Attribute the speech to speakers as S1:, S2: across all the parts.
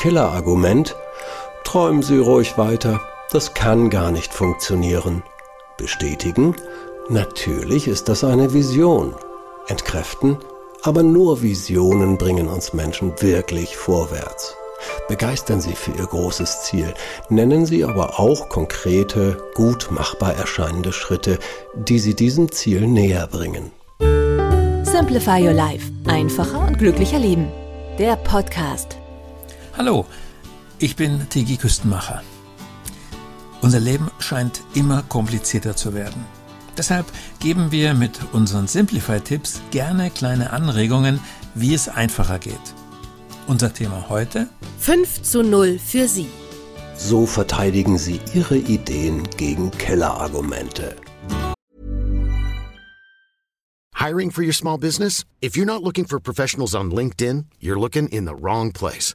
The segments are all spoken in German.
S1: Killerargument? Träumen Sie ruhig weiter, das kann gar nicht funktionieren. Bestätigen? Natürlich ist das eine Vision. Entkräften? Aber nur Visionen bringen uns Menschen wirklich vorwärts. Begeistern Sie für Ihr großes Ziel, nennen Sie aber auch konkrete, gut machbar erscheinende Schritte, die Sie diesem Ziel näher bringen.
S2: Simplify Your Life. Einfacher und glücklicher Leben. Der Podcast.
S3: Hallo, ich bin Tigi Küstenmacher. Unser Leben scheint immer komplizierter zu werden. Deshalb geben wir mit unseren Simplify-Tipps gerne kleine Anregungen, wie es einfacher geht. Unser Thema heute?
S2: 5 zu 0 für Sie.
S1: So verteidigen Sie Ihre Ideen gegen Kellerargumente.
S4: Hiring for your small business? If you're not looking for professionals on LinkedIn, you're looking in the wrong place.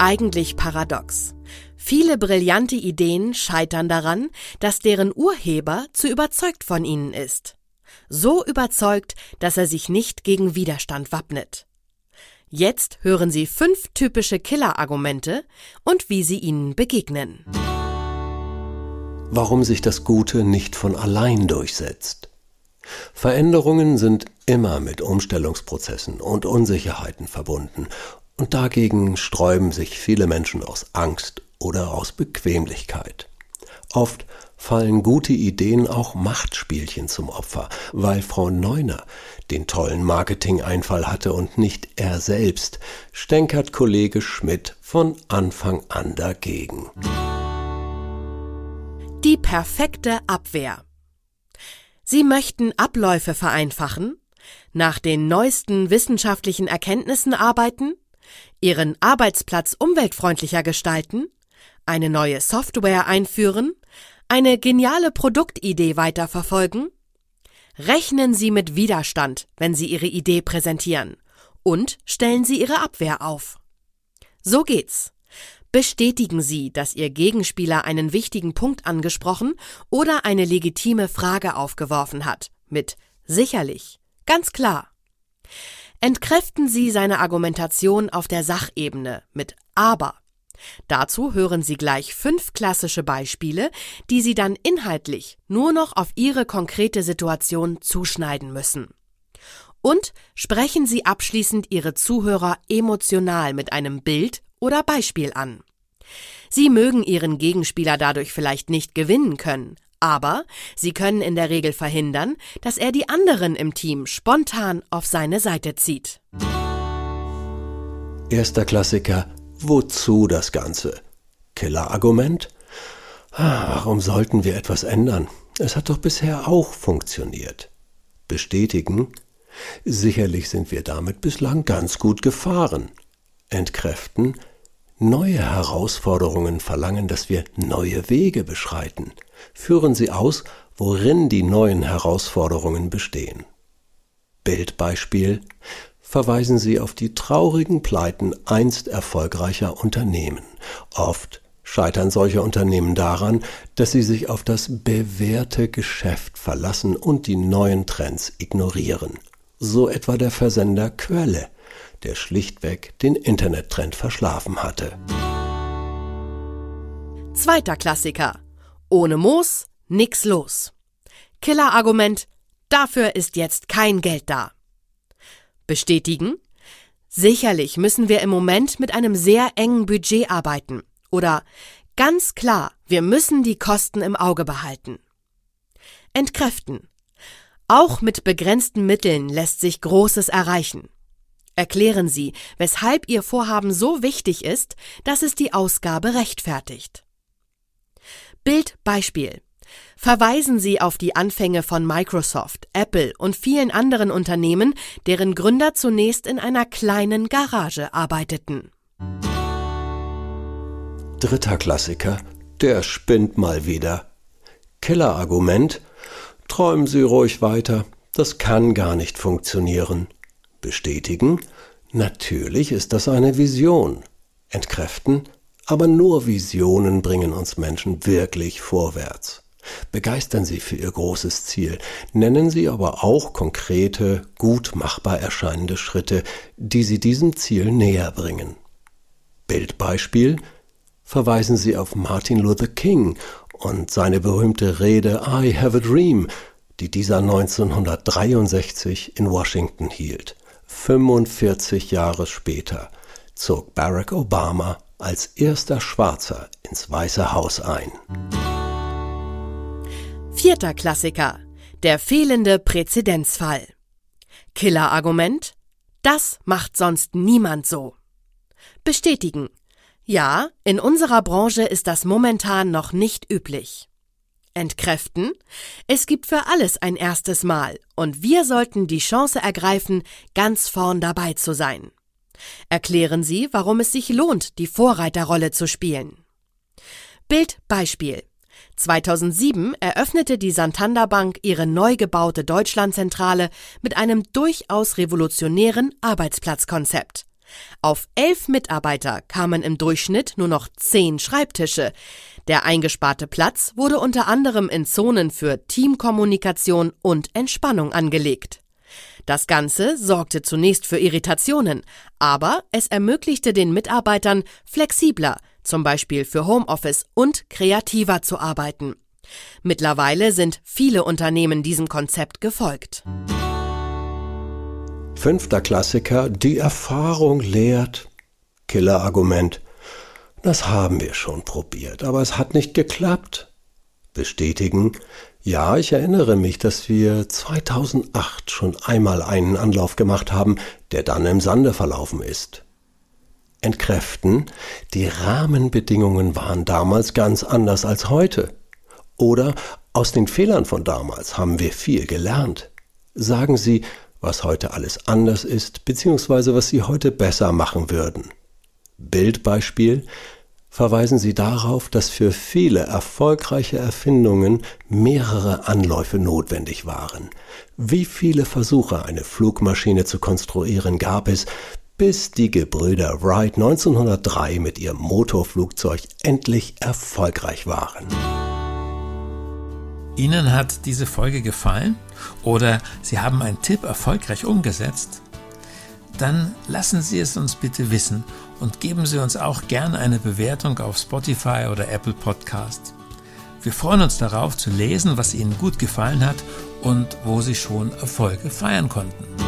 S2: Eigentlich paradox. Viele brillante Ideen scheitern daran, dass deren Urheber zu überzeugt von ihnen ist. So überzeugt, dass er sich nicht gegen Widerstand wappnet. Jetzt hören Sie fünf typische Killer-Argumente und wie sie ihnen begegnen.
S1: Warum sich das Gute nicht von allein durchsetzt. Veränderungen sind immer mit Umstellungsprozessen und Unsicherheiten verbunden, und dagegen sträuben sich viele Menschen aus Angst oder aus Bequemlichkeit. Oft fallen gute Ideen auch Machtspielchen zum Opfer, weil Frau Neuner den tollen Marketing-Einfall hatte und nicht er selbst, stänkert Kollege Schmidt von Anfang an dagegen.
S2: Die perfekte Abwehr. Sie möchten Abläufe vereinfachen, nach den neuesten wissenschaftlichen Erkenntnissen arbeiten, Ihren Arbeitsplatz umweltfreundlicher gestalten, eine neue Software einführen, eine geniale Produktidee weiterverfolgen? Rechnen Sie mit Widerstand, wenn Sie Ihre Idee präsentieren und stellen Sie Ihre Abwehr auf. So geht's. Bestätigen Sie, dass Ihr Gegenspieler einen wichtigen Punkt angesprochen oder eine legitime Frage aufgeworfen hat, mit sicherlich, ganz klar. Entkräften Sie seine Argumentation auf der Sachebene mit aber. Dazu hören Sie gleich fünf klassische Beispiele, die Sie dann inhaltlich nur noch auf Ihre konkrete Situation zuschneiden müssen. Und sprechen Sie abschließend Ihre Zuhörer emotional mit einem Bild oder Beispiel an. Sie mögen Ihren Gegenspieler dadurch vielleicht nicht gewinnen können, aber Sie können in der Regel verhindern, dass er die anderen im Team spontan auf seine Seite zieht.
S1: Erster Klassiker Wozu das Ganze? Killerargument? Ah, warum sollten wir etwas ändern? Es hat doch bisher auch funktioniert. Bestätigen? Sicherlich sind wir damit bislang ganz gut gefahren. Entkräften? Neue Herausforderungen verlangen, dass wir neue Wege beschreiten. Führen Sie aus, worin die neuen Herausforderungen bestehen. Bildbeispiel verweisen sie auf die traurigen Pleiten einst erfolgreicher Unternehmen. Oft scheitern solche Unternehmen daran, dass sie sich auf das bewährte Geschäft verlassen und die neuen Trends ignorieren. So etwa der Versender Quelle, der schlichtweg den Internettrend verschlafen hatte.
S2: Zweiter Klassiker. Ohne Moos nix los. Killerargument, dafür ist jetzt kein Geld da. Bestätigen? Sicherlich müssen wir im Moment mit einem sehr engen Budget arbeiten. Oder ganz klar, wir müssen die Kosten im Auge behalten. Entkräften. Auch mit begrenzten Mitteln lässt sich Großes erreichen. Erklären Sie, weshalb Ihr Vorhaben so wichtig ist, dass es die Ausgabe rechtfertigt. Bildbeispiel. Verweisen Sie auf die Anfänge von Microsoft, Apple und vielen anderen Unternehmen, deren Gründer zunächst in einer kleinen Garage arbeiteten.
S1: Dritter Klassiker, der spinnt mal wieder. Killerargument, träumen Sie ruhig weiter, das kann gar nicht funktionieren. Bestätigen, natürlich ist das eine Vision. Entkräften, aber nur Visionen bringen uns Menschen wirklich vorwärts. Begeistern Sie für Ihr großes Ziel, nennen Sie aber auch konkrete, gut machbar erscheinende Schritte, die Sie diesem Ziel näher bringen. Bildbeispiel verweisen Sie auf Martin Luther King und seine berühmte Rede I Have a Dream, die dieser 1963 in Washington hielt. 45 Jahre später zog Barack Obama als erster Schwarzer ins Weiße Haus ein.
S2: Vierter Klassiker. Der fehlende Präzedenzfall. Killerargument. Das macht sonst niemand so. Bestätigen. Ja, in unserer Branche ist das momentan noch nicht üblich. Entkräften. Es gibt für alles ein erstes Mal und wir sollten die Chance ergreifen, ganz vorn dabei zu sein. Erklären Sie, warum es sich lohnt, die Vorreiterrolle zu spielen. Bildbeispiel. 2007 eröffnete die Santander Bank ihre neu gebaute Deutschlandzentrale mit einem durchaus revolutionären Arbeitsplatzkonzept. Auf elf Mitarbeiter kamen im Durchschnitt nur noch zehn Schreibtische. Der eingesparte Platz wurde unter anderem in Zonen für Teamkommunikation und Entspannung angelegt. Das Ganze sorgte zunächst für Irritationen, aber es ermöglichte den Mitarbeitern flexibler, zum Beispiel für Homeoffice und kreativer zu arbeiten. Mittlerweile sind viele Unternehmen diesem Konzept gefolgt.
S1: Fünfter Klassiker, die Erfahrung lehrt. Killerargument. Das haben wir schon probiert, aber es hat nicht geklappt. Bestätigen. Ja, ich erinnere mich, dass wir 2008 schon einmal einen Anlauf gemacht haben, der dann im Sande verlaufen ist entkräften, die Rahmenbedingungen waren damals ganz anders als heute. Oder aus den Fehlern von damals haben wir viel gelernt. Sagen Sie, was heute alles anders ist, beziehungsweise was Sie heute besser machen würden. Bildbeispiel verweisen Sie darauf, dass für viele erfolgreiche Erfindungen mehrere Anläufe notwendig waren. Wie viele Versuche, eine Flugmaschine zu konstruieren, gab es, bis die Gebrüder Wright 1903 mit ihrem Motorflugzeug endlich erfolgreich waren.
S3: Ihnen hat diese Folge gefallen oder Sie haben einen Tipp erfolgreich umgesetzt? Dann lassen Sie es uns bitte wissen und geben Sie uns auch gerne eine Bewertung auf Spotify oder Apple Podcast. Wir freuen uns darauf zu lesen, was Ihnen gut gefallen hat und wo Sie schon Erfolge feiern konnten.